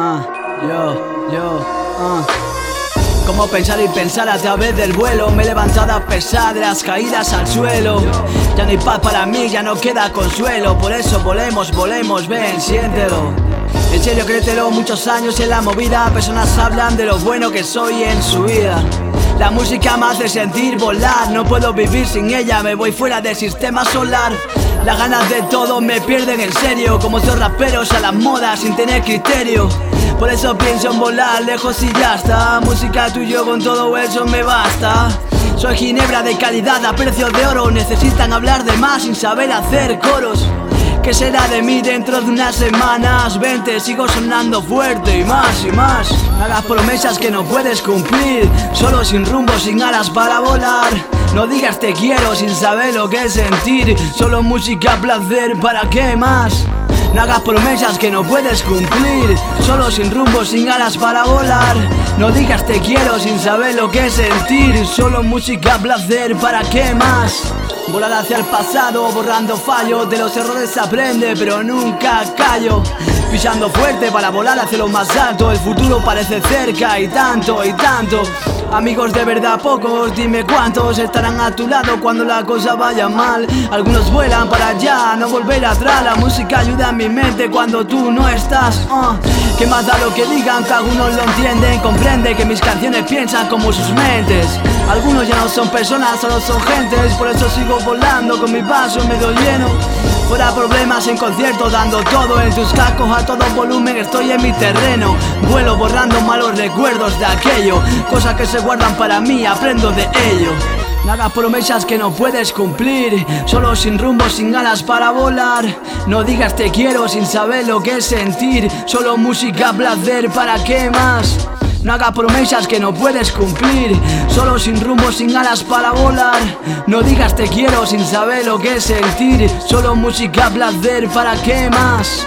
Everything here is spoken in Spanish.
ah, yo, yo, ah. Cómo pensar y pensar a través del vuelo. Me he levantado a pesar de las caídas al suelo. Ya no hay paz para mí, ya no queda consuelo. Por eso volemos, volemos, ven, siéntelo. En serio, créetelo, muchos años en la movida. Personas hablan de lo bueno que soy en su vida. La música me hace sentir volar, no puedo vivir sin ella, me voy fuera del sistema solar. Las ganas de todo me pierden en serio, como estos raperos a la moda sin tener criterio. Por eso pienso en volar lejos y ya está. Música tuyo con todo eso me basta. Soy ginebra de calidad a precio de oro. Necesitan hablar de más sin saber hacer coros. ¿Qué será de mí dentro de unas semanas? Vente, sigo sonando fuerte y más y más. Hagas promesas que no puedes cumplir, solo sin rumbo, sin alas para volar. No digas te quiero sin saber lo que es sentir, solo música, placer, ¿para qué más? No hagas promesas que no puedes cumplir. Solo sin rumbo, sin alas para volar. No digas te quiero sin saber lo que sentir. Solo música, placer, ¿para qué más? Volar hacia el pasado, borrando fallos De los errores aprende, pero nunca callo Pisando fuerte para volar hacia lo más alto El futuro parece cerca y tanto y tanto Amigos de verdad pocos, dime cuántos estarán a tu lado cuando la cosa vaya mal. Algunos vuelan para allá, no volver atrás. La música ayuda a mi mente cuando tú no estás. Uh. ¿Qué más da lo que digan? Que algunos lo entienden, comprende que mis canciones piensan como sus mentes. Algunos ya no son personas, solo son gentes. Por eso sigo volando con mi vaso medio lleno. Fuera problemas en conciertos, dando todo en tus cascos a todo volumen. Estoy en mi terreno, vuelo borrando malos recuerdos de aquello. Cosas que se guardan para mí, aprendo de ello. Nada promesas que no puedes cumplir, solo sin rumbo, sin ganas para volar. No digas te quiero sin saber lo que es sentir, solo música, placer, ¿para qué más? No hagas promesas que no puedes cumplir. Solo sin rumbo, sin alas para volar. No digas te quiero sin saber lo que sentir. Solo música, placer, ¿para qué más?